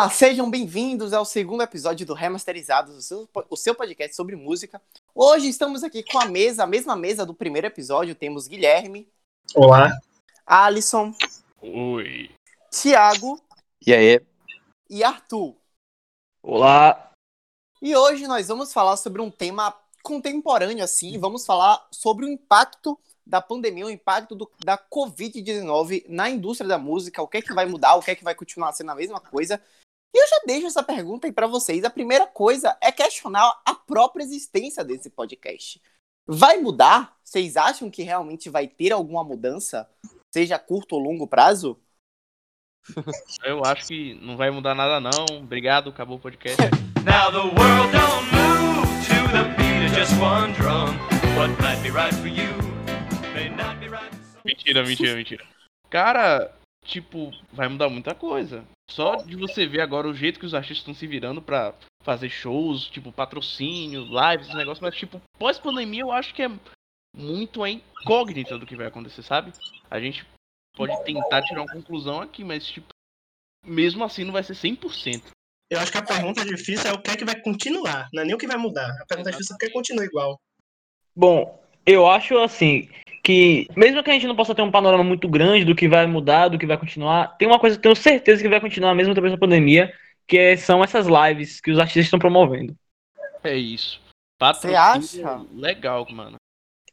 Olá, sejam bem-vindos ao segundo episódio do Remasterizados, o seu, o seu podcast sobre música. Hoje estamos aqui com a mesa, a mesma mesa do primeiro episódio. Temos Guilherme, Olá. Alisson, Oi. Thiago E aí? e Arthur. Olá! E hoje nós vamos falar sobre um tema contemporâneo, assim. Vamos falar sobre o impacto da pandemia, o impacto do- da Covid-19 na indústria da música, o que é que vai mudar, o que é que vai continuar sendo a mesma coisa. E eu já deixo essa pergunta aí pra vocês. A primeira coisa é questionar a própria existência desse podcast. Vai mudar? Vocês acham que realmente vai ter alguma mudança? Seja curto ou longo prazo? Eu acho que não vai mudar nada não. Obrigado, acabou o podcast. Now the world don't move to the beat of just one drum. What might be right for you may not be right for some. mentira, mentira, mentira. Cara, tipo, vai mudar muita coisa. Só de você ver agora o jeito que os artistas estão se virando pra fazer shows, tipo, patrocínio, lives, esse negócio, mas tipo, pós-pandemia eu acho que é muito a incógnita do que vai acontecer, sabe? A gente pode tentar tirar uma conclusão aqui, mas tipo, mesmo assim não vai ser 100%. Eu acho que a pergunta difícil é o que é que vai continuar, não é nem o que vai mudar. A pergunta difícil é o que continua igual. Bom, eu acho assim que mesmo que a gente não possa ter um panorama muito grande do que vai mudar, do que vai continuar, tem uma coisa que eu tenho certeza que vai continuar mesmo depois da pandemia, que é- são essas lives que os artistas estão promovendo. É isso. Você acha? Legal, mano.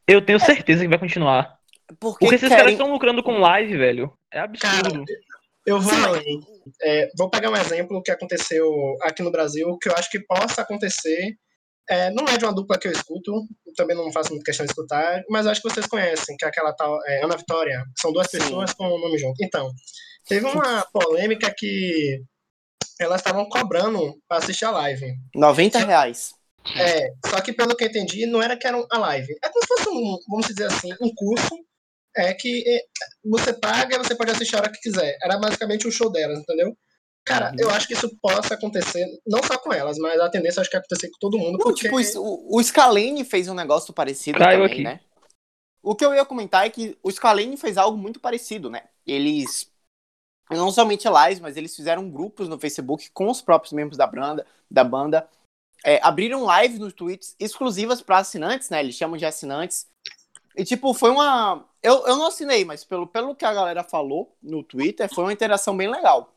Eu tenho certeza que vai continuar. Porque, Porque esses querem... caras estão lucrando com live, velho. É Cara, absurdo. eu vou além. É, vou pegar um exemplo que aconteceu aqui no Brasil, que eu acho que possa acontecer. É, não é de uma dupla que eu escuto, também não faço muita questão de escutar, mas acho que vocês conhecem, que é aquela tal é, Ana Vitória, são duas Sim. pessoas com o nome junto. Então, teve uma polêmica que elas estavam cobrando para assistir a live. 90 reais. É, só que pelo que eu entendi, não era que era a live. É como se fosse um, vamos dizer assim, um curso é que é, você paga e você pode assistir a hora que quiser. Era basicamente o show delas, entendeu? Cara, eu acho que isso possa acontecer, não só com elas, mas a tendência acho que é acontecer com todo mundo, Não, porque tipo, isso, o, o Scalene fez um negócio parecido Caiu também, aqui. né? O que eu ia comentar é que o Scalene fez algo muito parecido, né? Eles, não somente lives, mas eles fizeram grupos no Facebook com os próprios membros da banda, da banda é, abriram lives nos tweets exclusivas para assinantes, né? Eles chamam de assinantes. E, tipo, foi uma... Eu, eu não assinei, mas pelo, pelo que a galera falou no Twitter, foi uma interação bem legal.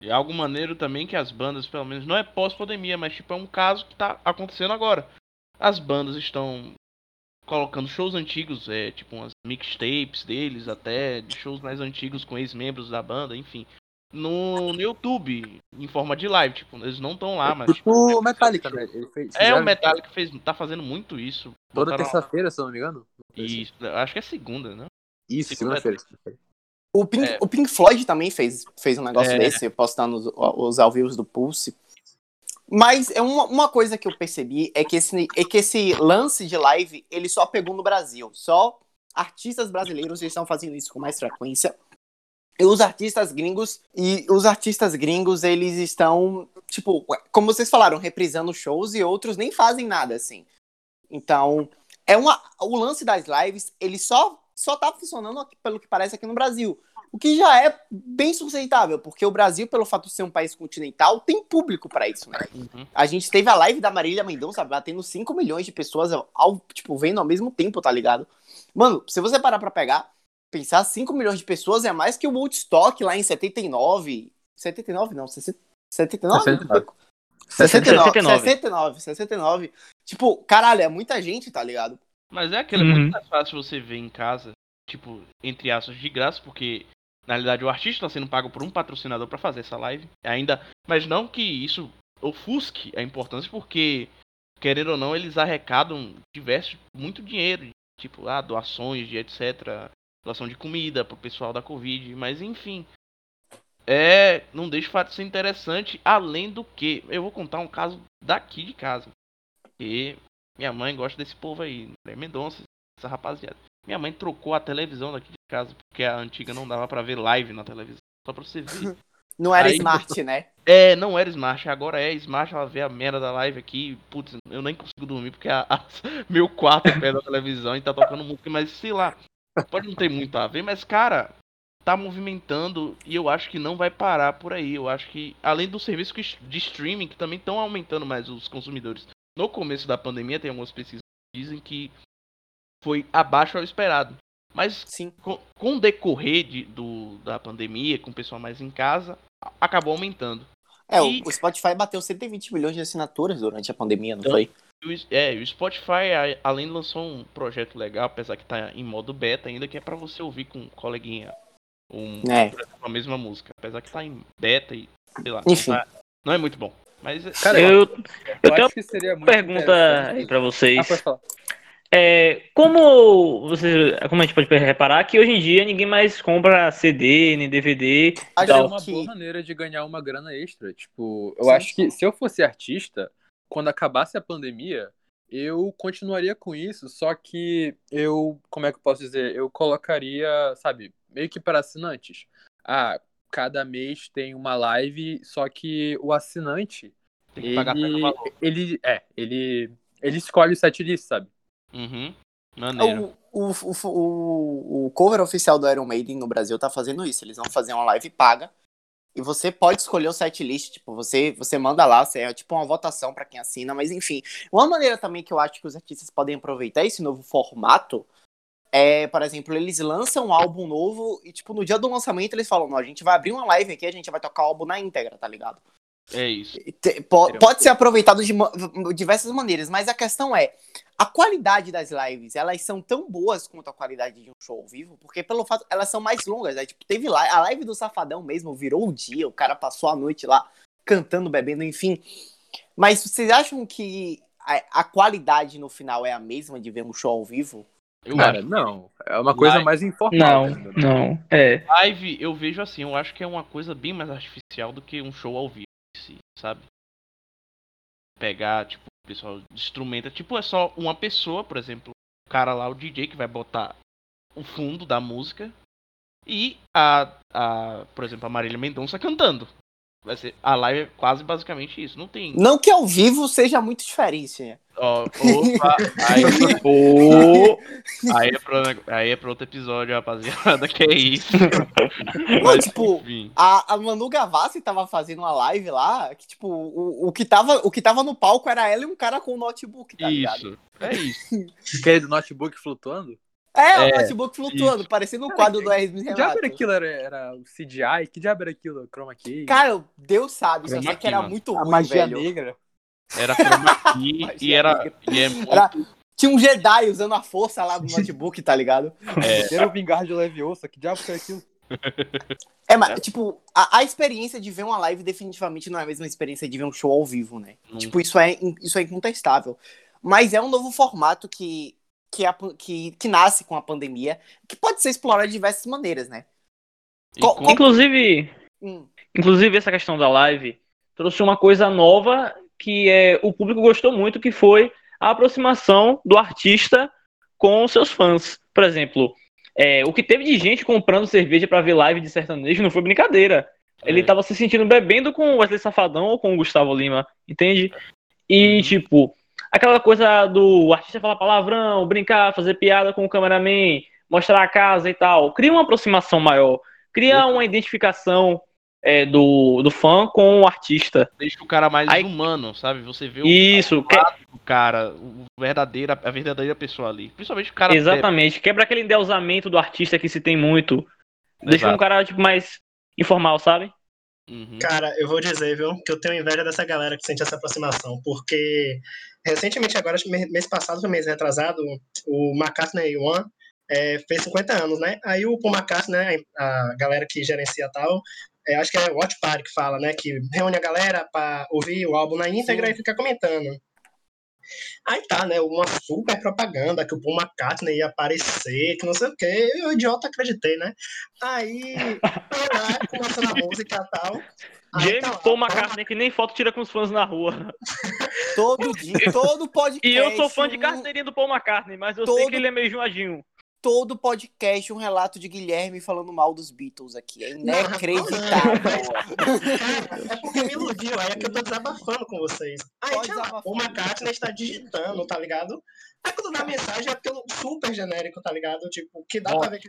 E algo maneiro também que as bandas, pelo menos, não é pós-pandemia, mas tipo, é um caso que tá acontecendo agora. As bandas estão colocando shows antigos, é, tipo umas mixtapes deles, até de shows mais antigos com ex-membros da banda, enfim. No, no YouTube, em forma de live, tipo, eles não estão lá, mas. Tipo, O Metallica, né? Fez, é, o Metallica fez, tá fazendo muito isso. Toda terça-feira, se eu não me engano. Isso, acho que é segunda, né? Isso, Segunda- segunda-feira. O Pink, É. o Pink Floyd também fez, fez um negócio É. desse, postando os, os ao vivo do Pulse. Mas é uma, uma coisa que eu percebi é que, esse, é que esse lance de live, ele só pegou no Brasil. Só artistas brasileiros estão fazendo isso com mais frequência. E os artistas gringos, e os artistas gringos, eles estão, tipo, como vocês falaram, reprisando shows e outros nem fazem nada, assim. Então, é uma, o lance das lives, ele só, só tá funcionando, aqui, pelo que parece, aqui no Brasil. O que já é bem sustentável, porque o Brasil, pelo fato de ser um país continental, tem público pra isso, né? Uhum. A gente teve a live da Marília Mendonça batendo 5 milhões de pessoas ao, tipo, vendo ao mesmo tempo, tá ligado? Mano, se você parar pra pegar, pensar 5 milhões de pessoas é mais que o Woodstock lá em 79. 79 não, 60 79? 69. 69, 69. 69, 69. Tipo, caralho, é muita gente, tá ligado? Mas é aquilo, é Uhum. muito mais fácil você ver em casa, tipo, entre aspas, de graça, porque na realidade o artista está sendo pago por um patrocinador para fazer essa live. Ainda, mas não que isso ofusque a importância, porque querendo ou não, eles arrecadam diversos muito dinheiro, tipo, ah, doações de etc, doação de comida pro pessoal da Covid, mas enfim. É, não deixa o fato de ser interessante, além do que, eu vou contar um caso daqui de casa. E minha mãe gosta desse povo aí, André Mendonça, essa rapaziada. Minha mãe trocou a televisão daqui de casa, porque a antiga não dava pra ver live na televisão. Só pra você ver. Não era Aí- smart, né? É, não era Smart, agora é Smart, ela vê a merda da live aqui, putz, eu nem consigo dormir porque a, a- meu quarto é perto da televisão e tá tocando música, mas sei lá, pode não ter muito a ver, mas cara, tá movimentando e eu acho que não vai parar por aí. Eu acho que, além do serviço de streaming, que também estão aumentando mais os consumidores. No começo da pandemia, tem algumas pesquisas que dizem que foi abaixo ao esperado. Mas Sim. com, com o decorrer de- do, da pandemia, com o pessoal mais em casa, acabou aumentando. É, E- o, Spotify bateu 120 milhões de assinaturas durante a pandemia, não Então, foi? É, o Spotify, além lançou um projeto legal, apesar que tá em modo beta ainda, que é pra você ouvir com um coleguinha um, É. a mesma música. Apesar que tá em beta e, sei lá, Enfim. não, tá- não é muito bom. Mas Cara, Eu, eu eu tenho acho que seria uma muito pergunta aí pra Ah, vocês. falar. É, como você, como a gente pode reparar que hoje em dia ninguém mais compra CD nem DVD. Acho é uma boa maneira de ganhar uma grana extra. Tipo, eu Sim. acho que se eu fosse artista, quando acabasse a pandemia, eu continuaria com isso, só que eu, como é que eu posso dizer? Eu colocaria, sabe, meio que para assinantes. Ah, cada mês tem uma live, só que o assinante, tem que pagar pelo ele, valor. ele, é, ele, ele escolhe o setlist, sabe? Uhum. Maneiro. O, o, o, o, o cover oficial do Iron Maiden no Brasil tá fazendo isso. Eles vão fazer uma live paga. E você pode escolher o setlist. Tipo, você, você manda lá, você- é tipo uma votação pra quem assina. Mas enfim, uma maneira também que eu acho que os artistas podem aproveitar esse novo formato é, por exemplo, eles lançam um álbum novo e, tipo, no dia do lançamento eles falam: não, a gente vai abrir uma live aqui, a gente vai tocar o álbum na íntegra, tá ligado? É isso. Pode uma ser aproveitado de diversas maneiras, mas a questão é, a qualidade das lives, elas são tão boas quanto a qualidade de um show ao vivo, porque pelo fato, elas são mais longas, né? Tipo, teve live, a live do Safadão mesmo, virou o dia, o cara passou a noite lá cantando, bebendo, enfim. Mas vocês acham que a, a qualidade no final é a mesma de ver um show ao vivo? Eu Cara, acho. não. É uma coisa Live. mais informal. Não, entendeu? não. É. Live, eu vejo assim, eu acho que é uma coisa bem mais artificial do que um show ao vivo em si, sabe? Pegar, tipo, o pessoal instrumenta, tipo, é só uma pessoa, por exemplo, o cara lá, o DJ, que vai botar o fundo da música e a, a por exemplo, a Marília Mendonça cantando. Vai ser, a live é quase basicamente isso, não tem. Não que ao vivo seja muito diferente, né? Ó, opa, aí, aí, é pra, aí é pra outro episódio, rapaziada, que é isso. Não, Mas, tipo, enfim. A, a Manu Gavassi tava fazendo uma live lá, que, tipo, o, o, que tava, o que tava no palco era ela e um cara com um notebook, tá ligado? Isso, é isso. Aquele do notebook flutuando? É, o É, notebook flutuando, parecendo um quadro do Hermes Que diabo Renato. era aquilo? Era, era o CGI? Que diabo era aquilo? Chroma key? Cara, Deus sabe, só sei que era mano. muito a ruim, magia velho. negra. Era chroma key e era. E é muito, Era- Tinha um Jedi usando a força lá do notebook, tá ligado? é, Era o Vingar de Leviosa. Que diabo foi aquilo? É, mas, tipo, a, a experiência de ver uma live definitivamente não é a mesma experiência de ver um show ao vivo, né? Não. Tipo, isso é, isso é incontestável. Mas é um novo formato que, que, a que, que nasce com a pandemia, que pode ser explorado de diversas maneiras, né? qual- com- Inclusive, Hum, inclusive essa questão da live trouxe uma coisa nova que é o público gostou muito, que foi a aproximação do artista com seus fãs. Por exemplo, é, o que teve de gente comprando cerveja pra ver live de sertanejo não foi brincadeira. Ele É. tava se sentindo bebendo com o Wesley Safadão ou com o Gustavo Lima, entende? E, Uhum. tipo, aquela coisa do artista falar palavrão, brincar, fazer piada com o cameraman, mostrar a casa e tal. Cria uma aproximação maior. Cria uma identificação é, do, do fã com o artista. Deixa o cara mais Aí- humano, sabe? Você vê o, Isso, que- o cara, o verdadeiro, a verdadeira pessoa ali. Principalmente o cara. exatamente. Quebra aquele endeusamento do artista que se tem muito. Deixa Exato. um cara tipo, mais informal, sabe? Uhum. Cara, eu vou dizer, viu, que eu tenho inveja dessa galera que sente essa aproximação, porque recentemente, agora, acho que mês passado, foi mês retrasado, o McCartney One é, fez 50 anos, né? Aí o Paul McCartney, né, a galera que gerencia tal, é, acho que é o Watch Party que fala, né, que reúne a galera pra ouvir o álbum na íntegra Sim. e ficar comentando. Aí tá, né, uma super propaganda que o Paul McCartney ia aparecer, que não sei o que, eu, idiota, acreditei, né? Aí, lá, começando a música e tal. Aí James tá lá, Paul McCartney, que nem foto tira com os fãs na rua. todo dia, todo podcast. E eu sou fã de carteirinha do Paul McCartney, mas eu sei Todo- que ele é meio enjoadinho. Todo podcast, um relato de Guilherme falando mal dos Beatles aqui. É Não, inacreditável. Cara, é porque me iludiu, aí é que eu tô desabafando com vocês. Aí tinha lá, o McCartney está digitando, tá ligado? Aí quando dá mensagem é aquilo super genérico, tá ligado? Tipo, que dá pra ver que.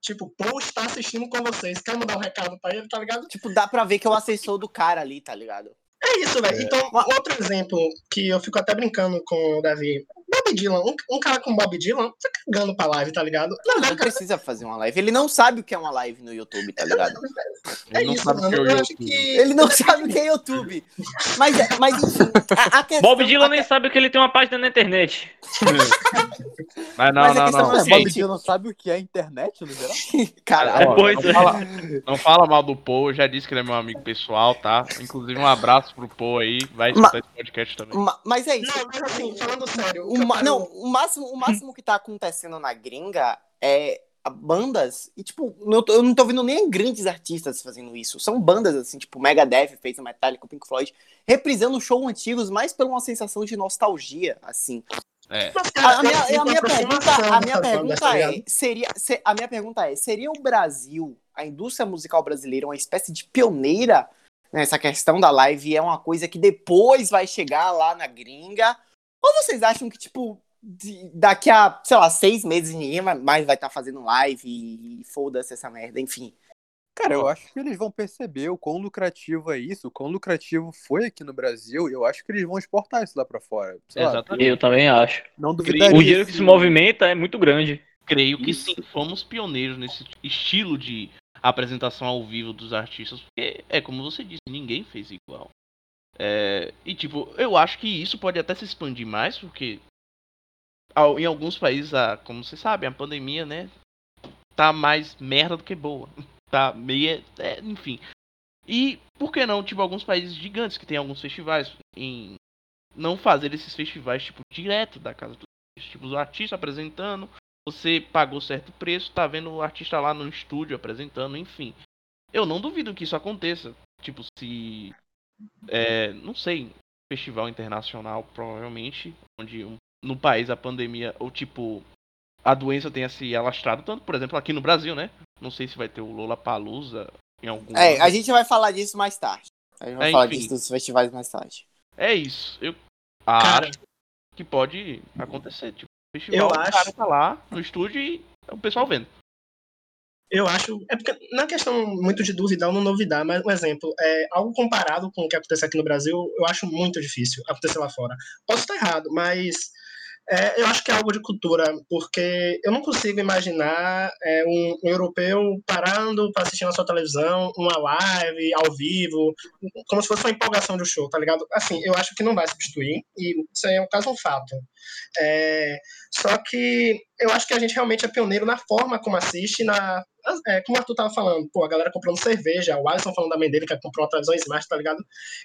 Tipo, Paul está assistindo com vocês. Quer mandar um recado pra ele, tá ligado? Tipo, dá pra ver que é o assessor do cara ali, tá ligado? É isso, velho. Então, outro exemplo que eu fico até brincando com o Davi. Bob Dylan, um, um cara com Bob Dylan tá cagando pra live, tá ligado? Não, não precisa fazer uma live. Ele não sabe o que é uma live no YouTube, tá ligado? é Ele não isso, sabe o mano. que é Eu acho YouTube. que. Ele não sabe o que é YouTube. Mas, é- mas enfim, a, a questão... Bob Dylan a nem sabe que ele tem uma página na internet. Mas não, Mas não, não. é É, o Bob Dylan sabe o que é internet no geral? Caralho. Pois não, é. fala, não fala mal do Paul, eu já disse que ele é meu amigo pessoal, tá? Inclusive um abraço pro Paul aí, vai escutar esse podcast também. Ma- Mas é isso. Não, mas assim, falando sério. o ma- não, o máximo, o máximo que tá acontecendo na gringa é a- bandas, e tipo, não eu não tô vendo nem grandes artistas fazendo isso. São bandas, assim, tipo, Megadeth fez a Metallica, o Pink Floyd, reprisando shows antigos, mais por uma sensação de nostalgia, assim. É. Mas, A, cara, a minha, a minha aproximação pergunta, a minha pergunta tá é, seria, se- a minha pergunta é, seria o Brasil, a indústria musical brasileira, uma espécie de pioneira nessa questão da live e é uma coisa que depois vai chegar lá na gringa? Ou vocês acham que, tipo, de- daqui a, sei lá, seis meses ninguém mais vai estar fazendo live e, foda-se essa merda, enfim. Cara, eu acho que eles vão perceber o quão lucrativo é isso, o quão lucrativo foi aqui no Brasil, e eu acho que eles vão exportar isso lá pra fora. Sei lá, Exatamente. Eu também acho. não O duvidaria. dinheiro que se movimenta é muito grande. Creio que sim, fomos pioneiros nesse estilo de apresentação ao vivo dos artistas, porque é como você disse, ninguém fez igual. É, e tipo, eu acho que isso pode até se expandir mais, porque em alguns países, a, como você sabe, a pandemia, né, tá mais merda do que boa. Tá meia, é, enfim. E por que não, tipo, alguns países gigantes que tem alguns festivais em não fazer esses festivais tipo direto da casa do tipo o artista apresentando, você pagou certo preço, tá vendo o artista lá no estúdio apresentando, enfim. Eu não duvido que isso aconteça. Tipo, se. É, não sei, festival internacional, provavelmente, onde um- no país a pandemia, ou tipo, a doença tenha se alastrado tanto, por exemplo, aqui no Brasil, né? Não sei se vai ter o Lola Palusa em algum. É, a gente vai falar disso mais tarde. A gente vai É, falar enfim. disso dos festivais mais tarde. É isso. Eu Cara, acho que pode acontecer. Tipo, festival, Eu o acho- cara tá lá no estúdio e o pessoal vendo. Eu acho. É porque, na questão muito de duvidar ou não duvidar, mas um exemplo, é, algo comparado com o que acontece aqui no Brasil, eu acho muito difícil acontecer lá fora. Posso estar errado, mas é, eu acho que é algo de cultura, porque eu não consigo imaginar é, um, um europeu parando para assistir na sua televisão uma live ao vivo, como se fosse uma empolgação um show, tá ligado? Assim, eu acho que não vai substituir, e isso aí é um caso um fato. É, só que eu acho que a gente realmente é pioneiro na forma como assiste, na, é, como o Arthur tava falando, pô, a galera comprando cerveja, o Alisson falando da mãe dele que comprou uma televisão Smart, tá ligado?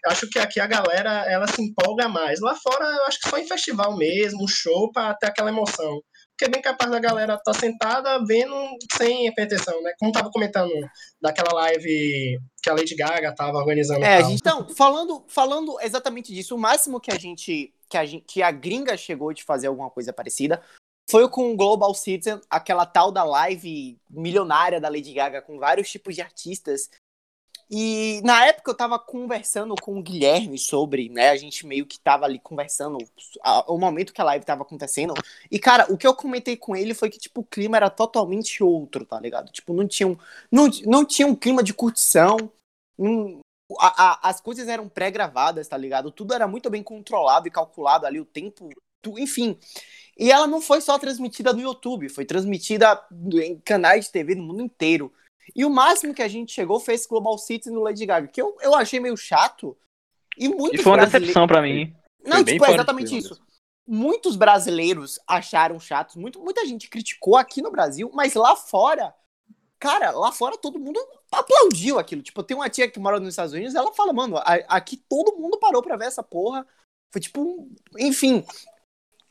Eu acho que aqui a galera, ela se empolga mais. Lá fora, eu acho que só em festival mesmo, um show, pra ter aquela emoção. Porque é bem capaz da galera estar tá sentada vendo sem pretensão, né? Como tava comentando daquela live que a Lady Gaga tava organizando. É, a gente, então, falando, falando exatamente disso, o máximo que a gente que a gente que a gringa chegou de fazer alguma coisa parecida foi com o Global Citizen, aquela tal da live milionária da Lady Gaga com vários tipos de artistas. E na época eu tava conversando com o Guilherme sobre, né? A gente meio que tava ali conversando o momento que a live tava acontecendo. E, cara, o que eu comentei com ele foi que, tipo, o clima era totalmente outro, tá ligado? Tipo, não tinha um, não, não tinha um clima de curtição. não- a- a- as coisas eram pré-gravadas, tá ligado? Tudo era muito bem controlado e calculado ali, o tempo, enfim. E ela não foi só transmitida no YouTube, foi transmitida em canais de TV no mundo inteiro. E o máximo que a gente chegou foi esse Global Citizen do Lady Gaga, que eu, eu achei meio chato. E E muitos foi uma brasileiros- decepção pra mim. Não, Foi tipo, é exatamente isso. Muitos brasileiros acharam chatos, muito, muita gente criticou aqui no Brasil, mas lá fora, cara, lá fora todo mundo aplaudiu aquilo. Tipo, tem uma tia que mora nos Estados Unidos, ela fala, mano, aqui todo mundo parou pra ver essa porra. Foi tipo, enfim.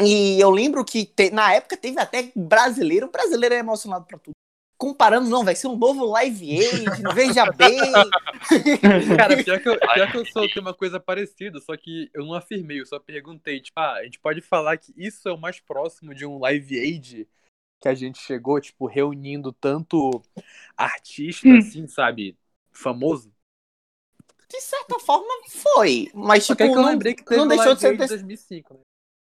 E eu lembro que te- na época teve até brasileiro, o brasileiro é emocionado pra tudo. Comparando, não, vai ser um novo Live Aid, veja bem. Cara, pior que, eu, pior que eu sou, tem uma coisa parecida, só que eu não afirmei, eu só perguntei, tipo, ah, a gente pode falar que isso é o mais próximo de um Live Aid que a gente chegou, tipo, reunindo tanto artista, Hum. assim, sabe, famoso. De certa forma, foi. Mas, Só tipo, que eu não, lembrei que teve não deixou de ser Aid de desse- 2005, né?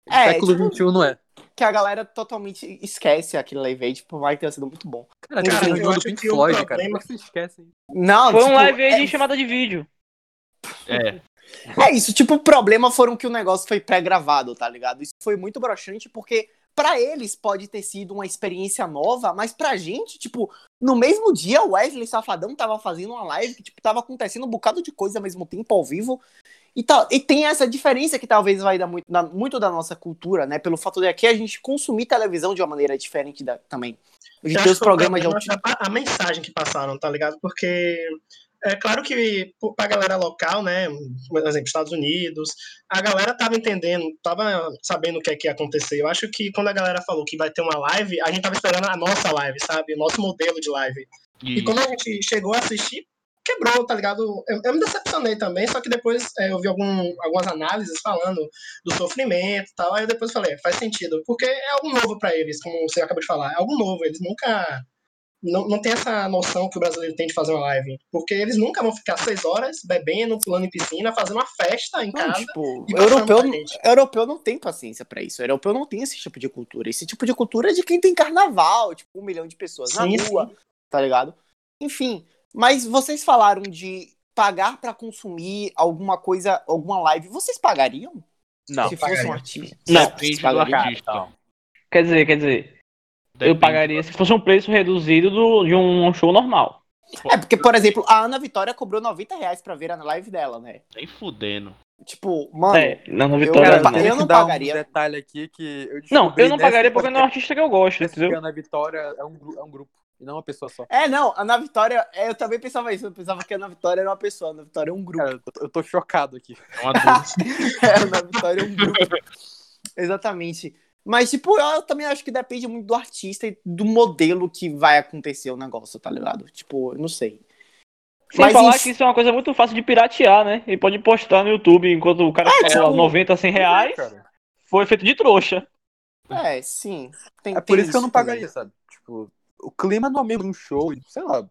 É, Século tipo- XXI não é. Que a galera totalmente esquece aquele live aí, tipo, vai ter sido muito bom. Cara, Cara, cara, eu acho Pink que o Floyd, cara. problema- Como é que vocês esquecem? Não, Foi um tipo, live aí é, de chamada de vídeo. É. É isso, tipo, o problema foram que o negócio foi pré-gravado, tá ligado? Isso foi muito broxante porque pra eles pode ter sido uma experiência nova, mas pra gente, tipo, no mesmo dia o Wesley Safadão tava fazendo uma live que, tipo, tava acontecendo um bocado de coisa ao mesmo tempo, ao vivo. E, tal, e tem essa diferença que talvez vai dar muito, da- muito da nossa cultura, né? Pelo fato de aqui a gente consumir televisão de uma maneira diferente da- também. A gente tem os programas de é a mensagem que passaram, tá ligado? Porque é claro que pô, pra galera local, né, por exemplo, Estados Unidos, a galera tava entendendo, tava sabendo o que é que ia acontecer. Eu acho que quando a galera falou que vai ter uma live, a gente tava esperando a nossa live, sabe? O nosso modelo de live. E E quando a gente chegou a assistir, quebrou, tá ligado? Eu, eu me decepcionei também, só que depois é, eu vi algum, algumas análises falando do sofrimento e tal, aí eu depois falei, é, faz sentido, porque é algo novo pra eles, como você acabou de falar, é algo novo, eles nunca... Não, não tem essa noção que o brasileiro tem de fazer uma live, porque eles nunca vão ficar seis horas bebendo, pulando em piscina, fazendo uma festa em Não, casa. tipo, europeu, europeu não tem paciência pra isso. Europeu não tem esse tipo de cultura. Esse tipo de cultura é de quem tem carnaval, tipo, um milhão de pessoas Sim, na rua, tá ligado? Enfim, mas vocês falaram de pagar pra consumir alguma coisa, alguma live. Vocês pagariam? Não. Se fosse um artista? Não. Depende do artista. Quer dizer, quer dizer, eu Depende pagaria se fosse um preço reduzido do- de um show normal. É, porque, por exemplo, a Ana Vitória cobrou 90 reais pra ver a live dela, né? Nem fudendo. Tipo, mano, é, não, eu- Vitória eu- não. eu tenho não pagaria. Um detalhe aqui que eu Não, eu não pagaria porque não é um artista que eu gosto, entendeu? a Ana Vitória é um, é um grupo, e não uma pessoa só. É, não, a Ana Vitória, é, eu também pensava isso, eu pensava que a Ana Vitória era uma pessoa, a Ana Vitória é um grupo. Cara, eu tô, eu tô chocado aqui. É um adulto. É, a Ana Vitória é um grupo. Exatamente. Mas, tipo, eu também acho que depende muito do artista e do modelo que vai acontecer o negócio, tá ligado? Tipo, eu não sei. Sem Mas falar em- que isso é uma coisa muito fácil de piratear, né? Ele pode postar no YouTube enquanto o cara fala tipo- 90, 100 reais. Cara, Foi feito de trouxa. É, sim. Tem, é por tem isso que eu não também. pagaria, sabe? Tipo, o clima não é mesmo de um show, sei lá.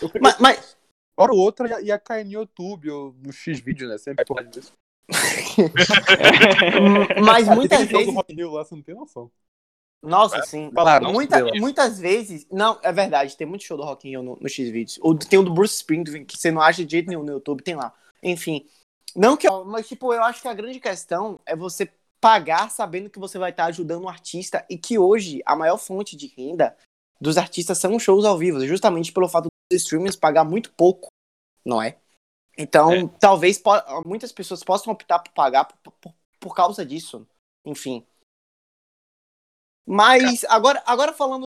Eu, Mas, mas, hora ou outra ia, ia cair no YouTube ou no X-Vídeo, né? Sempre porra disso. mas muitas tem show do vezes. Rock in Rio lá, você não tem noção. Nossa, sim. Claro, não Muita- sei lá. muitas vezes. Não, é verdade, tem muito show do Rock in Rio no, no X-Videos. Ou tem o do Bruce Springsteen, que você não acha de jeito nenhum no YouTube, tem lá. Enfim. Não que. eu- Mas, tipo, eu acho que a grande questão é você pagar sabendo que você vai estar ajudando um artista e que hoje a maior fonte de renda dos artistas são os shows ao vivo, justamente pelo fato dos streamers pagar muito pouco, não é? Então, talvez po- muitas pessoas possam optar por pagar por, por, por causa disso. Enfim. Mas agora, agora falando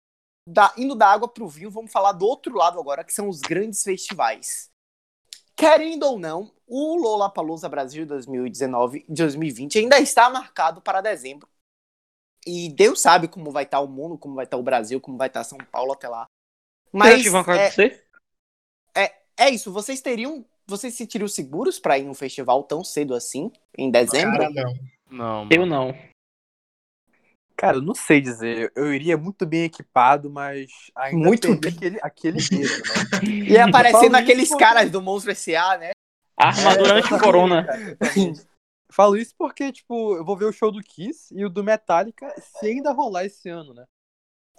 da, indo da água pro vinho, vamos falar do outro lado agora, que são os grandes festivais. Querendo ou não, o Lollapalooza Brasil 2019 2020 ainda está marcado para dezembro. E Deus sabe como vai estar o mundo, como vai estar o Brasil, como vai estar São Paulo até lá. Mas que vão é, acontecer? é isso, vocês teriam, vocês se sentiriam seguros para ir num festival tão cedo assim, em dezembro? Cara, não. Não, mano. Eu não. Cara, eu não sei dizer. Eu iria muito bem equipado, mas ainda Muito teria bem. aquele, aquele medo, né? E aparecendo Falo aqueles caras do Monstro S.A., né? Armadura É, anti-corona. cara. Falo isso porque, tipo, eu vou ver o show do Kiss e o do Metallica se ainda rolar esse ano, né?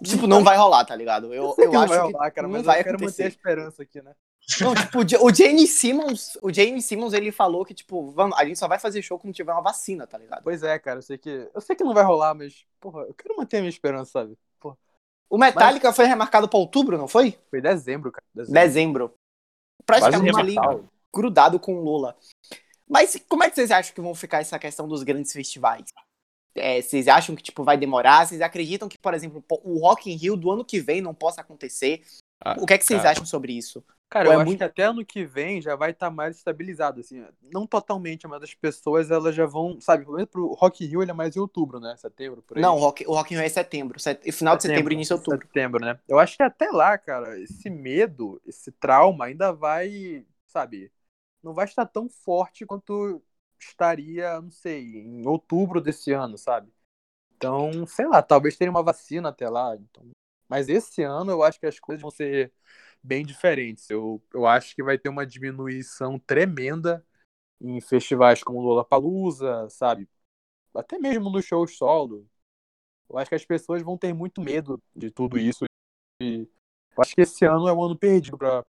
Tipo, não vai rolar, tá ligado? Eu, eu que não acho vai que rolar, cara, não mas vai eu quero manter a acontecer. esperança aqui, né? Não, tipo, o Ja- o Jamie Simmons, o Jamie Simmons, ele falou que, tipo, vamos, a gente só vai fazer show quando tiver uma vacina, tá ligado? Pois é, cara, eu sei que. Eu sei que não vai rolar, mas, porra, eu quero manter a minha esperança, sabe? Porra, O Metallica foi remarcado pra outubro, não foi? foi dezembro, cara. Dezembro. Dezembro. Praticamente ali, grudado com o Lula. Mas como é que vocês acham que vão ficar essa questão dos grandes festivais? É, vocês acham que, tipo, vai demorar? Vocês acreditam que, por exemplo, o Rock in Rio do ano que vem não possa acontecer? Ah, O que é que vocês cara. acham sobre isso? Cara, Ou eu é acho muito- que até ano que vem já vai estar mais estabilizado, assim. Não totalmente, mas as pessoas elas já vão, sabe, pelo menos pro Rock Rio ele é mais em outubro, né? Setembro, por aí. Não, o Rock, o Rock Rio é setembro. set- final de setembro, início de outubro. Setembro, né? Eu acho que até lá, cara, esse medo, esse trauma ainda vai, sabe, não vai estar tão forte quanto estaria, não sei, em outubro desse ano, sabe? Então, sei lá, talvez tenha uma vacina até lá. Então... Mas esse ano eu acho que as coisas vão ser bem diferentes. Eu, eu acho que vai ter uma diminuição tremenda em festivais como Lollapalooza, sabe? até mesmo nos shows solo. Eu acho que as pessoas vão ter muito medo de tudo isso. E eu acho que esse ano é um ano perdido pra,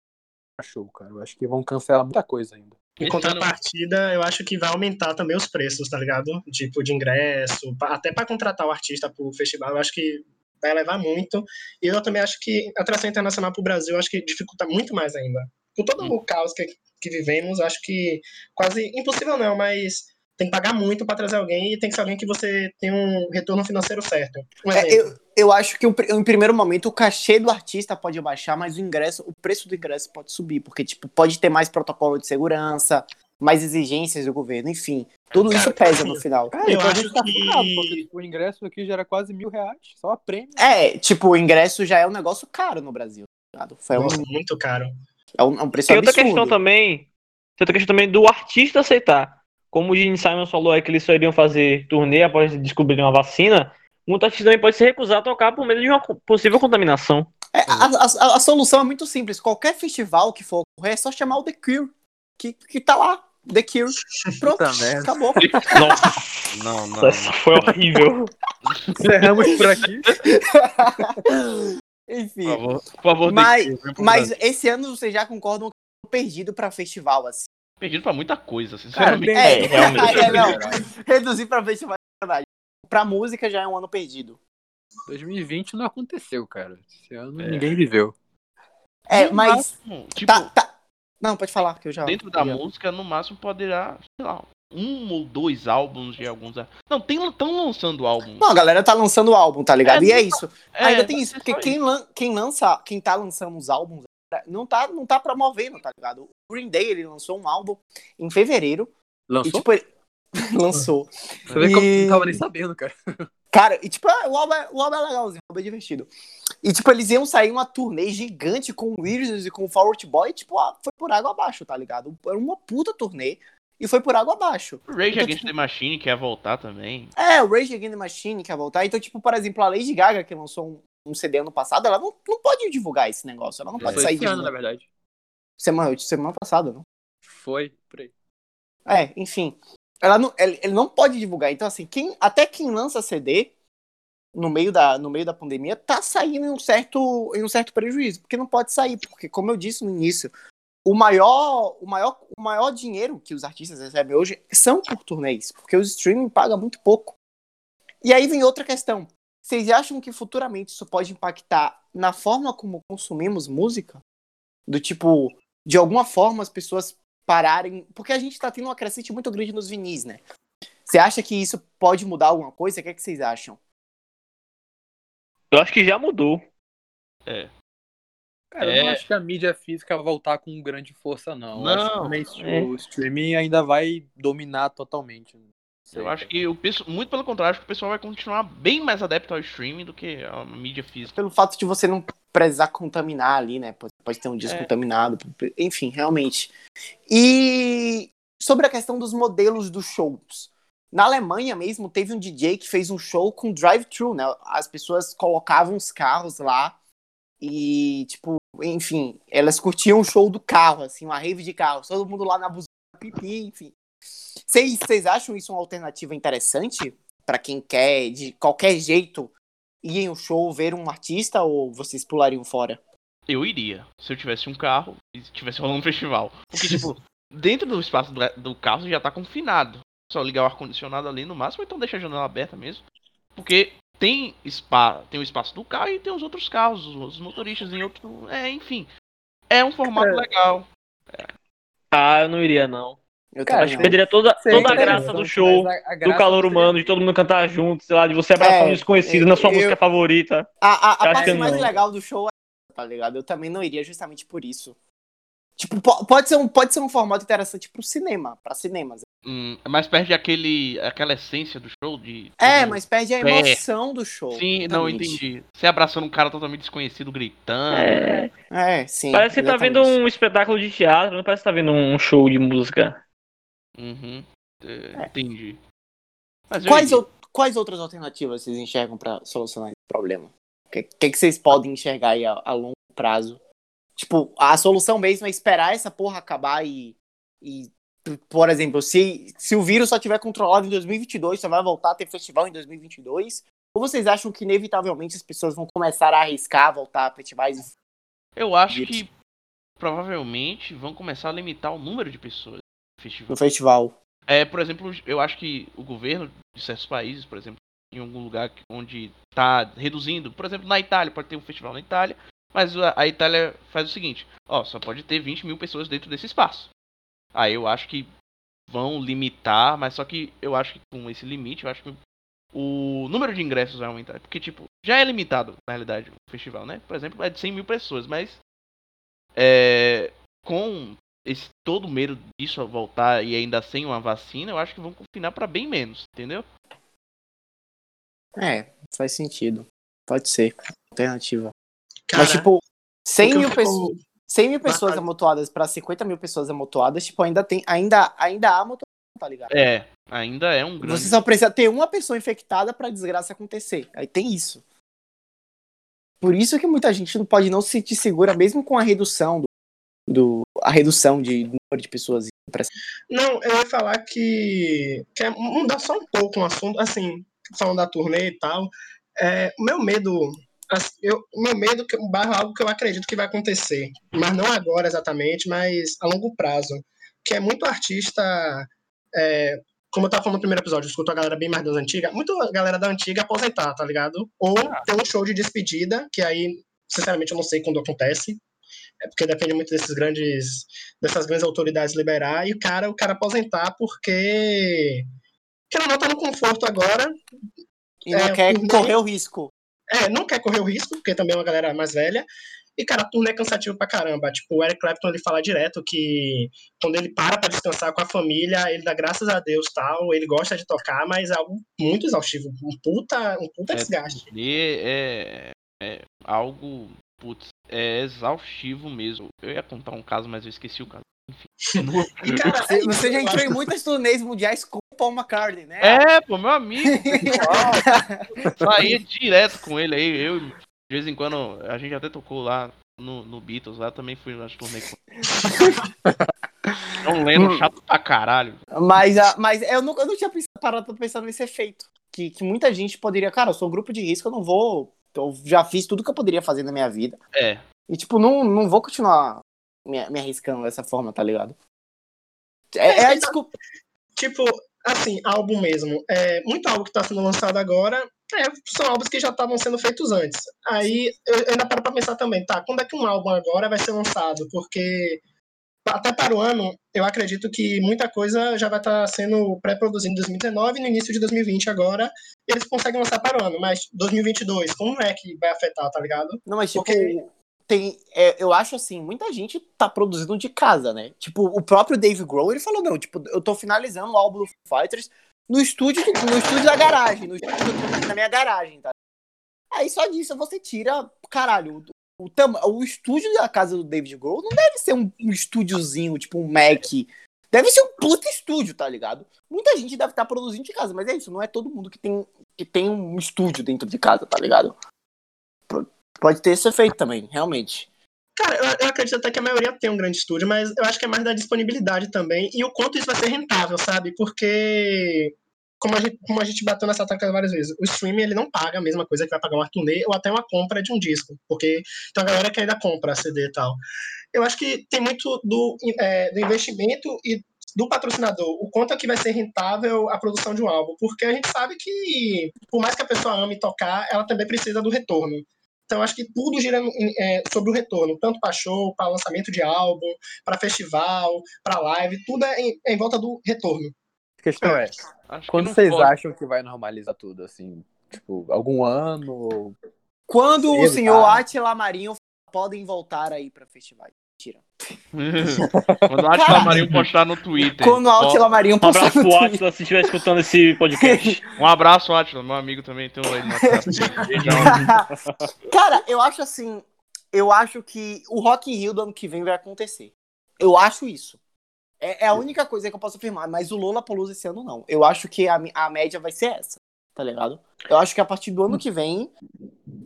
pra show, cara. Eu acho que vão cancelar muita coisa ainda. Em contrapartida, eu acho que vai aumentar também os preços, tá ligado? Tipo, de ingresso, até pra contratar o artista pro festival, eu acho que vai levar muito. E eu também acho que a atração internacional pro Brasil, eu acho que dificulta muito mais ainda. Com todo o caos que, que vivemos, acho que quase impossível não, mas tem que pagar muito pra trazer alguém e tem que ser alguém que você tem um retorno financeiro certo. Um É, eu, eu acho que o em primeiro momento o cachê do artista pode baixar, mas o ingresso, o preço do ingresso pode subir, porque tipo, pode ter mais protocolo de segurança, mais exigências do governo, enfim. Tudo isso pesa no final. Cara, Eu então a acho gente tá que- porque tipo, o ingresso aqui já era quase mil reais, só a prêmio. É, tipo, o ingresso já é um negócio caro no Brasil. tá? Foi um, muito caro. é um, é um preço Tem outra absurdo. questão também. Tem outra questão também do artista aceitar. Como o Gene Simons falou aí que eles só iriam fazer turnê após descobrirem uma vacina, muito artista também pode se recusar a tocar por medo de uma possível contaminação. É, a, a- a solução é muito simples. Qualquer festival que for ocorrer, é só chamar o The Cure, que, que tá lá. The Cure. Pronto, acabou. Nossa, Não, não, essa foi horrível. Encerramos por aqui. Enfim. Por favor, por favor, Mas- Mas esse ano vocês já concordam que eu tô perdido pra festival, assim. Perdido pra muita coisa, Cara, sinceramente. bem- É, realmente. é, não. Reduzir pra festival é verdade. Pra música já é um ano perdido. 2020 não aconteceu, cara. Esse ano É. ninguém viveu. É, mas. máximo, tipo, Tá, tá. Não, pode falar, que eu já. dentro da já- música, no máximo poderá, sei lá, um ou dois álbuns de alguns. Não, tem estão lançando álbuns. Não, a galera tá lançando o álbum, tá ligado? É, e é isso. É, Ainda tem isso, porque quem, lan- quem lança, quem tá lançando os álbuns não tá, não tá promovendo, tá ligado? O Green Day, ele lançou um álbum em fevereiro. E, Lançou? tipo, ele... lançou. Você vê como e- eu não tava nem sabendo, cara. Cara, e tipo, ah, o álbum, é, o álbum é legalzinho, o álbum é divertido. E tipo, eles iam sair uma turnê gigante com o Weirdos e com o Out Boy, tipo, ah, foi por água abaixo, tá ligado? Era uma puta turnê e foi por água abaixo. O Rage Então, Against the Machine quer voltar também. É, o Rage Against the Machine quer voltar. Então, tipo, por exemplo, a Lady Gaga, que lançou um, um CD ano passado, ela não, não pode divulgar esse negócio. Ela não pode Foi sair esse de ano, na verdade. semana, semana passada, não? Foi, por aí. É, enfim. Ela não, ele, não pode divulgar. Então, assim, quem, até quem lança CD no meio, da, no meio da pandemia tá saindo em um, certo, em um certo prejuízo. Porque não pode sair. Porque, como eu disse no início, o maior, o maior, o maior dinheiro que os artistas recebem hoje são por turnês. Porque o streaming paga muito pouco. E aí vem outra questão. Vocês acham que futuramente isso pode impactar na forma como consumimos música? Do tipo, de alguma forma as pessoas pararem. Porque a gente tá tendo uma crescente muito grande nos vinis, né? Você acha que isso pode mudar alguma coisa? O que, é que vocês acham? Eu acho que já mudou. Cara, eu não É. acho que a mídia física vai voltar com grande força, não. Eu Não, acho que o main- é. o streaming ainda vai dominar totalmente. Eu acho que o pessoal, muito pelo contrário, acho que o pessoal vai continuar bem mais adepto ao streaming do que a mídia física. Pelo fato de você não precisar contaminar ali, né? Pode, ter um disco É. contaminado. Enfim, realmente. E sobre a questão dos modelos dos shows. Na Alemanha mesmo, teve um DJ que fez um show com drive-thru, né? As pessoas colocavam os carros lá e, tipo, enfim, elas curtiam o show do carro, assim, uma rave de carros, todo mundo lá na buzina, pipi, enfim. Vocês vocês acham isso uma alternativa interessante Pra quem quer de qualquer jeito ir em um show ver um artista ou vocês pulariam fora? Eu iria, se eu tivesse um carro e tivesse rolando um festival. Porque, tipo, dentro do espaço do, do carro você já tá confinado. Só ligar o ar-condicionado ali no máximo, então deixa a janela aberta mesmo. Porque tem, spa, tem o espaço do carro e tem os outros carros, os, motoristas em outro. É, enfim. É um formato legal. Ah, eu não iria, não. Eu Cara, também não. Perderia toda, Sei, toda a cara, graça do mas show, a- a do graça calor seria- humano, de todo mundo cantar junto, sei lá, de você abraçar É, um desconhecido na sua eu- música favorita. A, a, a Acho parte que mais legal do show é, tá ligado? Eu também não iria justamente por isso. Tipo, po- pode ser um, pode ser um formato interessante pro cinema, pra cinemas. Hum, mas perde aquele, aquela essência do show de. É, mas perde a É. emoção do show. Sim, não entendi. Você abraçando um cara totalmente desconhecido gritando. É, É, sim. parece que tá vendo exatamente. um espetáculo de teatro, não parece que tá vendo um show de música. Uhum. É, Entendi. Mas Quais, ou- quais outras alternativas vocês enxergam pra solucionar esse problema? O que, que, que vocês podem enxergar aí a, a longo prazo? Tipo, a solução mesmo é esperar essa porra acabar e, e por exemplo, se, se o vírus só tiver controlado em 2022, só vai voltar a ter festival em 2022? Ou vocês acham que inevitavelmente as pessoas vão começar a arriscar voltar a festivais? Eu acho Isso. que provavelmente vão começar a limitar o número de pessoas no festival. no festival? É, por exemplo, eu acho que o governo de certos países, por exemplo, em algum lugar onde está reduzindo, por exemplo, na Itália, pode ter um festival na Itália, mas a, a Itália faz o seguinte, ó, só pode ter 20 mil pessoas dentro desse espaço. Aí eu acho que vão limitar, mas só que eu acho que com esse limite, eu acho que o número de ingressos vai aumentar. Porque, tipo, já é limitado, na realidade, o festival, né? Por exemplo, é de 100 mil pessoas, mas é, com esse todo medo disso voltar e ainda sem uma vacina, eu acho que vão confinar para bem menos, entendeu? É, faz sentido. Pode ser. Alternativa. Cara, Mas, tipo, 100 o que eu mil, pessoas, 100 mil pessoas Batalha. amontoadas pra 50 mil pessoas amontoadas, tipo, ainda tem. Ainda, ainda há amontoamento, tá ligado? É, ainda é um grande. Você só precisa ter uma pessoa infectada pra desgraça acontecer. Aí tem isso. Por isso que muita gente não pode não se sentir segura, mesmo com a redução do, do- a redução de número de pessoas Não, eu ia falar que. Quer mudar só um pouco o assunto, assim, falando da turnê e tal. É, o meu medo. assim, eu- O meu medo que barra algo que eu acredito que vai acontecer. Mas não agora exatamente, mas a longo prazo. Que é muito artista. é, como eu tava falando no primeiro episódio, eu escuto a galera bem mais das antigas, muito a galera da antiga aposentar, tá ligado? Ou ter um show de despedida, que aí, sinceramente, eu não sei quando acontece. É porque depende muito desses grandes dessas grandes autoridades liberar e o cara, o cara aposentar porque que não tá no conforto agora, E não É, quer turnê- correr o risco. é, não quer correr o risco, porque também é uma galera mais velha. E, cara, turnê é cansativo pra caramba. Tipo, o Eric Clapton, ele fala direto que quando ele para pra descansar com a família, ele dá graças a Deus tal, ele gosta de tocar, mas é algo muito exaustivo. Um puta, um puta É, desgaste. E é, é algo, putz, é exaustivo mesmo. Eu ia contar um caso, mas eu esqueci o caso. Enfim. E, cara, Você, é você já entrou em muitas turnês mundiais com Paul McCartney, né? É, pô, meu amigo. Saía direto com ele aí. Eu, de vez em quando, a gente até tocou lá no, no Beatles, lá também fui nas turnê com John Lennon, chato pra caralho. Mas, a- mas eu, nunca, eu não tinha pensado, parado pra pensar nesse efeito. Que, que muita gente poderia, cara, eu sou um grupo de risco, eu não vou. Eu já fiz tudo que eu poderia fazer na minha vida. É, E, tipo, não, não vou continuar me, me arriscando dessa forma, tá ligado? É, é a desculpa. tipo, assim, álbum mesmo. É, muito álbum que tá sendo lançado agora é, são álbuns que já estavam sendo feitos antes. Aí eu ainda paro pra pensar também, tá? Quando é que um álbum agora vai ser lançado? Porque até para o ano, eu acredito que muita coisa já vai estar sendo pré-produzida em 2019 e no início de 2020 agora. Eles conseguem lançar para o ano, mas 2022, como é que vai afetar, tá ligado? Não, mas, tipo, Porque- tem. é, eu acho assim, muita gente tá produzindo de casa, né? Tipo, o próprio Dave Grohl, ele falou, não, tipo, eu tô finalizando o álbum do Fighters no estúdio, no estúdio da garagem, no estúdio na minha garagem, tá? Aí só disso você tira, caralho, o, o, o estúdio da casa do David Grohl não deve ser um, um estúdiozinho, tipo um Mac. Deve ser um puta estúdio, tá ligado? Muita gente deve estar produzindo de casa, mas é isso, não é todo mundo que tem, que tem um estúdio dentro de casa, tá ligado? Pode ter esse efeito também, realmente. Cara, eu, eu acredito até que a maioria tem um grande estúdio, mas eu acho que é mais da disponibilidade também e o quanto isso vai ser rentável, sabe? Porque, como a gente, como a gente bateu nessa tecla várias vezes, o streaming ele não paga a mesma coisa que vai pagar uma turnê ou até uma compra de um disco, porque tem uma galera que ainda compra CD e tal. Eu acho que tem muito do, é, do investimento e do patrocinador, o quanto é que vai ser rentável a produção de um álbum, porque a gente sabe que, por mais que a pessoa ame tocar, ela também precisa do retorno. Então, acho que tudo gira é, sobre o retorno, tanto para show, para lançamento de álbum, para festival, para live, tudo é em, é em volta do retorno. A questão é, que quando não vocês pode. acham que vai normalizar tudo, assim? Tipo, algum ano? Quando o senhor? Atila Marinho podem voltar aí pra festivais. Mentira. Quando o Atila Marinho postar no Twitter. Quando o Atila Marinho Um postar abraço no pro Twitter. Atila se estiver escutando esse podcast. Um abraço, Atila, meu amigo também, tem um aí. Cara, eu acho assim. Eu acho que o Rock in Rio do ano que vem vai acontecer. Eu acho isso. É, é a única coisa que eu posso afirmar. Mas o Lola Palusa esse ano não. Eu acho que a, a média vai ser essa. Tá ligado? Eu acho que a partir do ano que vem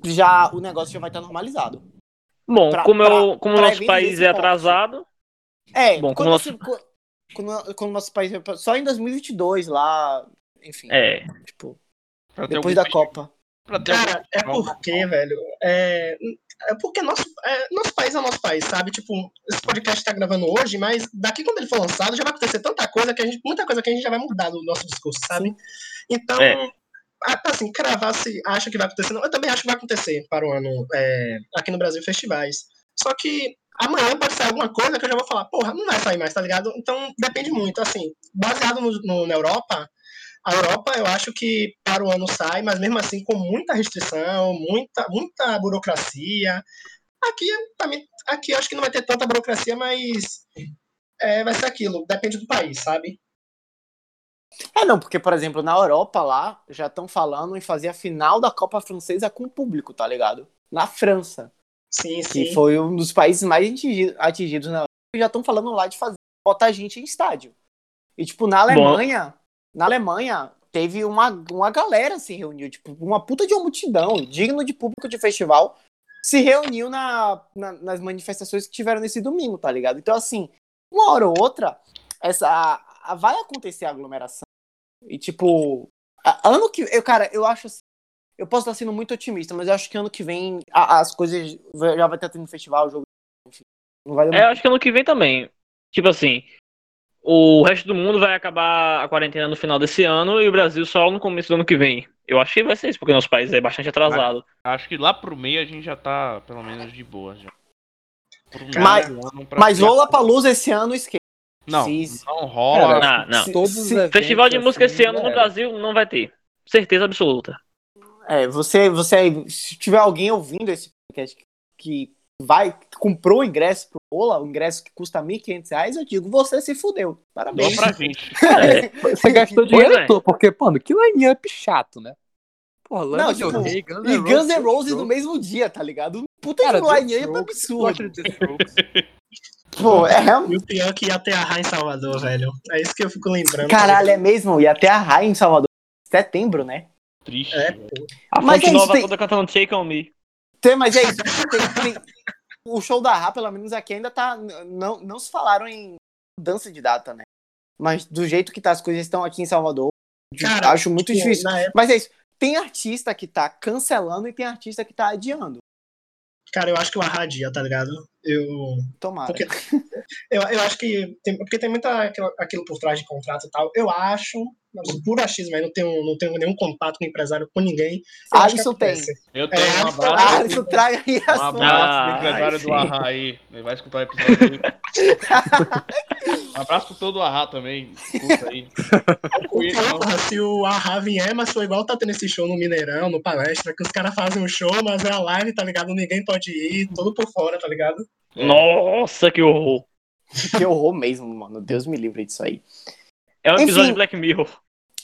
já o negócio já vai estar normalizado. Bom, Pra- como, eu, pra- como o nosso país é porte. atrasado, É, Bom, quando como co- quando, quando nosso país. Só em 2022 lá. Enfim. É. Tipo, depois da Copa. Cara, é porque, velho. É, é porque nosso, é, nosso país é nosso país, sabe? Tipo, esse podcast tá gravando hoje, mas daqui quando ele for lançado já vai acontecer tanta coisa que a gente. Muita coisa que a gente já vai mudar no nosso discurso, sabe? Então. É. Assim, cravar se acha que vai acontecer, não, eu também acho que vai acontecer para o ano é, aqui no Brasil festivais. Só que amanhã pode sair alguma coisa que eu já vou falar, porra, não vai sair mais, tá ligado? Então depende muito. Assim, baseado no, no- na Europa, a Europa eu acho que para o ano sai, mas mesmo assim com muita restrição, muita, muita burocracia. Aqui também, aqui eu acho que não vai ter tanta burocracia, mas é, vai ser aquilo, depende do país, sabe? É, não, porque, por exemplo, na Europa lá, já estão falando em fazer a final da Copa Francesa com o público, tá ligado? Na França, Sim, que sim. foi um dos países mais atingi- atingidos na Europa, e já estão falando lá de fazer, botar gente em estádio. E, tipo, na Alemanha, na Alemanha, teve uma, uma galera se reuniu, tipo, uma puta de uma multidão, digno de público de festival, se reuniu na, na- nas manifestações que tiveram nesse domingo, tá ligado? Então, assim, uma hora ou outra, essa, a- a- vai acontecer a aglomeração. E, tipo, ano que. Eu, cara, eu acho assim. Eu posso estar sendo muito otimista, mas eu acho que ano que vem a- as coisas já vai estar tendo festival, jogo. Enfim, não vai É, eu demorar. acho que ano que vem também. Tipo assim, o resto do mundo vai acabar a quarentena no final desse ano e o Brasil só no começo do ano que vem. Eu acho que vai ser isso, porque nosso país é bastante atrasado. Acho que lá pro meio a gente já tá, pelo menos, de boa já. Mas- Mas Lola Palusa esse ano esquece. Não, Sim. não rola. Não, não. Se- Todos se- Festival de música assim, esse ano já no. Brasil não vai ter. Certeza absoluta. É, você, você. Se tiver alguém ouvindo esse podcast que vai, comprou o ingresso pro Lola, o ingresso que custa 1.500 reais, eu digo, você se fudeu. Parabéns. pra gente. É. Você gastou dinheiro é. porque, mano, que line-up chato, né? Lana Não, Del tipo, Rey, Guns E Guns N' Roses, no mesmo dia, tá ligado? Puta Cara, The line-up Strokes, absurdo. Pô, é realmente. E o pior é que ia ter a Raia em Salvador, velho. É isso que eu fico lembrando. Caralho, é mesmo. E até a Raia em Salvador. Setembro, né? Triste. É. A Mas fonte é nova tem- toda cantando Take On Me. Tem, mas é isso. Tem- tem- o show da Ra, pelo menos aqui, ainda tá. Não, não se falaram em mudança de data, né? Mas do jeito que tá, as coisas estão aqui em Salvador, Cara, acho muito tipo, difícil. época, Mas é isso. Tem artista que tá cancelando e tem artista que tá adiando. cara, eu acho que o Arradia, tá ligado? Eu. Tomara. Porque eu, eu acho que. Tem, porque tem muita aquilo, aquilo por trás de contrato e tal. Eu acho, por achismo aí, não tenho, não tenho nenhum contato com empresário, com ninguém. Eu acho que Alisson tem. Eu tenho É, um Alisson- abraço. Ah, isso traga aí a Um sua. abraço pro Ah, empresário do Arra aí. Ele vai escutar o episódio aí. um abraço pro todo o Arra também. Escuta aí. Porra, se o Arra vier, mas foi igual tá tendo esse show no Mineirão, no palestra, que os caras fazem um show, mas é a live, tá ligado? Ninguém pode ir, todo por fora, tá ligado? É. Nossa, que horror. Que horror mesmo, mano. Deus me livre disso aí. É um episódio Enfim. de Black Mirror.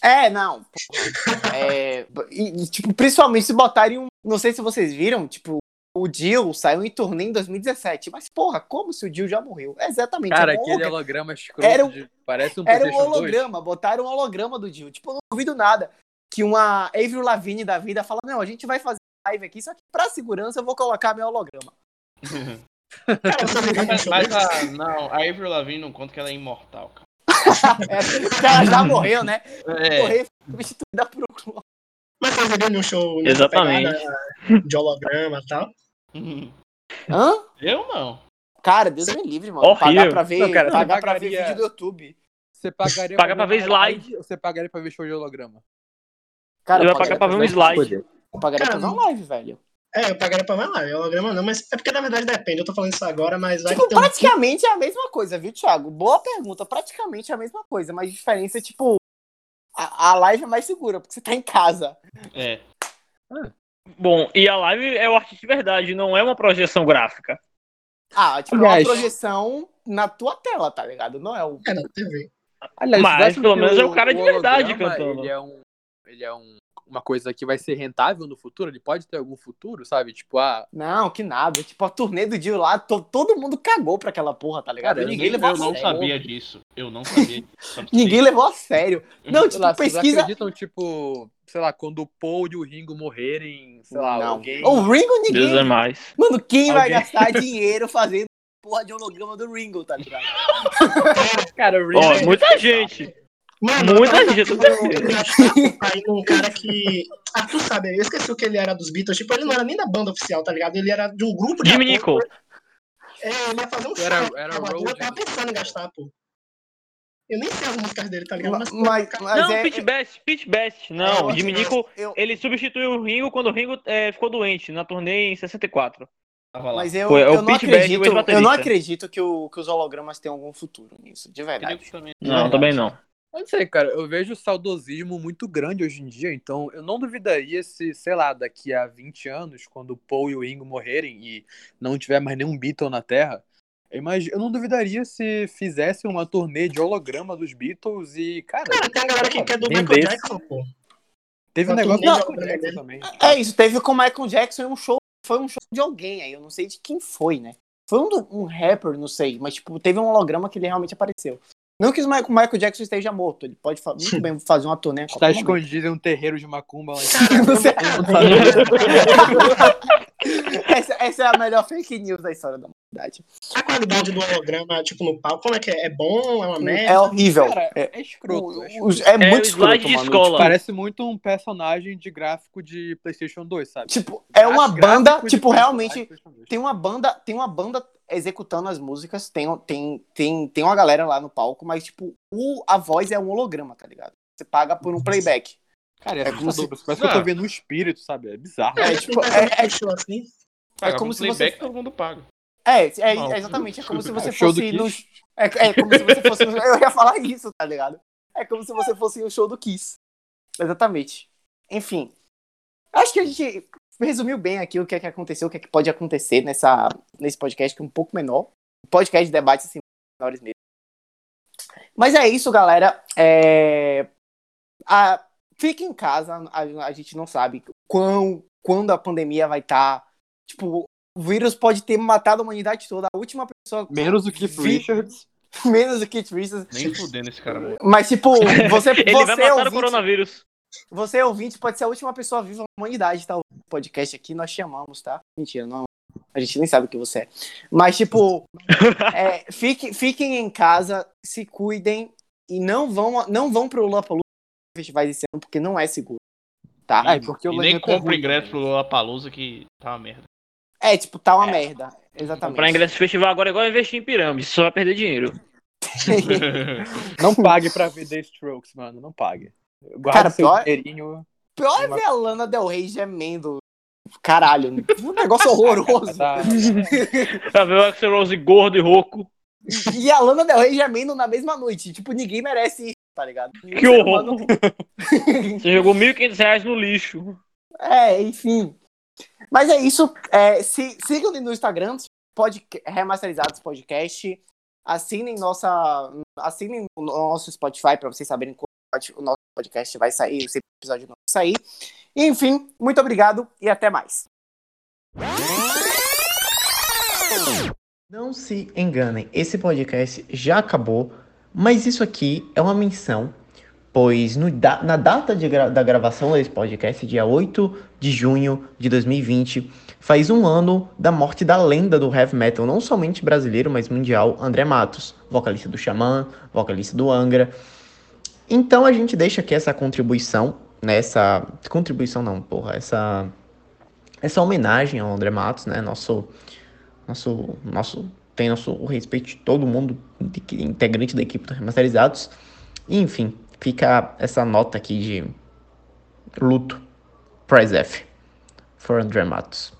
É, não. É, e, e, tipo, principalmente se botarem um. Não sei se vocês viram, tipo, o Jill saiu em turnê em 2017. Mas, porra, como se o Jill já morreu? Exatamente. Cara, é um aquele holograma. holograma escroto Era um- de- parece um Era um PlayStation 2. holograma, botaram um holograma do Jill. Tipo, eu não duvido nada que uma Avril Lavigne da vida fala: Não, a gente vai fazer live aqui, só que pra segurança eu vou colocar meu holograma. Um Mas, a, não, a Avril Lavigne não conta que ela é imortal, cara. É, ela já morreu, né? É, Morreu, foi substituída por um clone. Mas você viu um show Exatamente. pegada de holograma e tal? Hã? eu não. Cara, Deus me livre, mano. Horrível. Pagar pra ver, Não, cara, pagar pra ver pagaria- vídeo do YouTube. Você pagaria Paga pra ver uma slide. live ou Você pagaria pra ver show de holograma? Cara, eu vai pagar pagaria pra ver um ver- slide. Eu pagaria Cara, pra ver uma live, velho. É, eu pagaria pra live, holograma não, mas é porque na verdade depende, eu tô falando isso agora, mas vai Tipo, que um... praticamente é a mesma coisa, viu, Thiago? Boa pergunta. Praticamente é a mesma coisa, mas a diferença é, tipo, a, a live é mais segura, porque você tá em casa. É. Bom, e a live é o artista de verdade, não é uma projeção gráfica. Ah, tipo, Aliás- é uma projeção na tua tela, tá ligado? Não é o. É na TV. Aliás, Mas, pelo menos é o cara de verdade cantando. Ele é, um, ele é um, uma coisa que vai ser rentável no futuro? Ele pode ter algum futuro, sabe? Tipo, ah, Não, que nada. Tipo, a turnê do Dio lá, to- todo mundo cagou pra aquela porra, tá ligado? Cara, Ninguém Eu, levou a não sério. sabia disso. Eu não sabia disso. Ninguém vocês. levou a sério. Não, sei tipo, lá, vocês pesquisa. acreditam, tipo, sei lá, quando o Paul e o Ringo morrerem, sei lá, não. alguém... O Ringo, Deus é ninguém. mais. Mano, quem vai Alguém- gastar dinheiro fazendo porra de holograma do Ringo, tá ligado? Cara, o Ó, Ringo- muita gente. Mano, Muita eu tava gente, eu aí num cara que. Ah, tu sabe, eu esqueci o que ele era dos Beatles. Tipo, ele não era nem da banda oficial, tá ligado? Ele era de um grupo de. Jimmy. É, ele ia fazer um show. Era- era Eu tava Road. pensando em gastar, pô. Eu nem sei as músicas dele, tá ligado? Mas, mas, mas Não, é, Pitch Best, Pitch Best. Não, eu- Jimmy eu- eu- ele substituiu o Ringo quando o Ringo é, ficou doente na turnê em 64. Tava lá. Mas eu, Foi, é o eu não acredito, eu não acredito que, o- que os hologramas tenham algum futuro nisso, de verdade. Não, também não. Não sei, cara, eu vejo saudosismo muito grande hoje em dia, então eu não duvidaria se, sei lá, daqui a 20 anos, quando o Paul e o Ringo morrerem e não tiver mais nenhum Beatle na Terra, imagino, eu não duvidaria se fizessem uma turnê de holograma dos Beatles e, cara, Cara, tem a galera que quer do. Michael Jackson, pô. teve um negócio turnê do de Michael Jackson dele. também. É isso, teve com o Michael Jackson e um show, foi um show de alguém aí, eu não sei de quem foi, né? Foi um, um rapper, não sei, mas tipo, teve um holograma que ele realmente apareceu. Não que o Michael Jackson esteja morto, ele pode muito bem fazer uma turnê. Está escondido em um terreiro de macumba lá cima. essa, essa é a melhor fake news da história da humanidade. A qualidade do holograma, tipo, no palco, como é que é? É bom? É uma merda? É horrível. Cara, é, é escroto. É, escroto. é muito slide escroto, de mano. escola. Parece muito um personagem de gráfico de PlayStation 2, sabe? Tipo, é uma As banda, tipo, realmente de PlayStation 2. tem uma banda, tem uma banda executando as músicas, tem, tem, tem, tem uma galera lá no palco, mas tipo, o, a voz é um holograma, tá ligado? Você paga por um playback. Cara, é, É como se- Parece que eu tô vendo um espírito, sabe? É bizarro. É, É, tipo, tipo, é- é- show assim. Paga como se você- playback, todo mundo paga. É, é, é exatamente, é como se você É, fosse no, é, é como se você fosse eu ia falar isso, tá ligado? É como se você fosse no show do Kiss. Exatamente. Enfim, acho que a gente resumiu bem aqui o que é que aconteceu, o que é que pode acontecer nessa, nesse podcast que é um pouco menor. Podcast de debate assim, menores mesmo. Mas é isso, galera. É... A... Fique em casa, a, a gente não sabe quão, quando a pandemia vai estar. Tipo, o vírus pode ter matado a humanidade toda. A última pessoa, Menos o Keith Vi- Richards. menos o Kit Richards. Nem fudendo esse cara. Mas, tipo, você, Ele vai você, matar o ouvinte, coronavírus. Você ouvinte pode ser a última pessoa viva da humanidade, tá? O podcast aqui nós chamamos, tá? Mentira, não. A gente nem sabe o que você é. Mas, tipo, é, fique, fiquem em casa, se cuidem e não vão, não vão pro Lollapalooza festivais esse ano, porque não é seguro. Tá? Ah, é porque o E nem é compra ingresso também. pro Lollapalooza que tá uma merda. É, tipo, tá uma merda. Exatamente. Comprar ingresso de festival agora é igual investir em pirâmide, só vai perder dinheiro. Não pague pra ver The Strokes, mano. Não pague. Guarda Cara, seu pior- dinheirinho. Pior é ver a Lana Del Rey gemendo. Caralho, um negócio horroroso. Tá, Pra ver o Axel Rose gordo e rouco. E a Lana Del Rey gemendo na mesma noite. Tipo, ninguém merece isso, tá ligado? Que horror. Você jogou 1.500 reais no lixo. É, enfim. Mas é isso. É, se, sigam no Instagram, pod, Remasterizados Podcast. Assinem nossa. Assinem o nosso Spotify para vocês saberem o nosso podcast vai sair, esse episódio não vai sair. Enfim, muito obrigado e até mais. Não se enganem, esse podcast já acabou, mas isso aqui é uma menção, pois no na data gra- da gravação desse podcast, dia 8 de junho de 2020, faz um ano da morte da lenda do heavy metal, não somente brasileiro, mas mundial, André Matos, vocalista do Xamã, vocalista do Angra. Então a gente deixa aqui essa contribuição, né, essa contribuição não, porra, essa essa homenagem ao André Matos, né, nosso nosso nosso tem nosso o respeito de todo mundo integrante da equipe do Remasterizados. E, enfim, fica essa nota aqui de luto. Prize F for André Matos.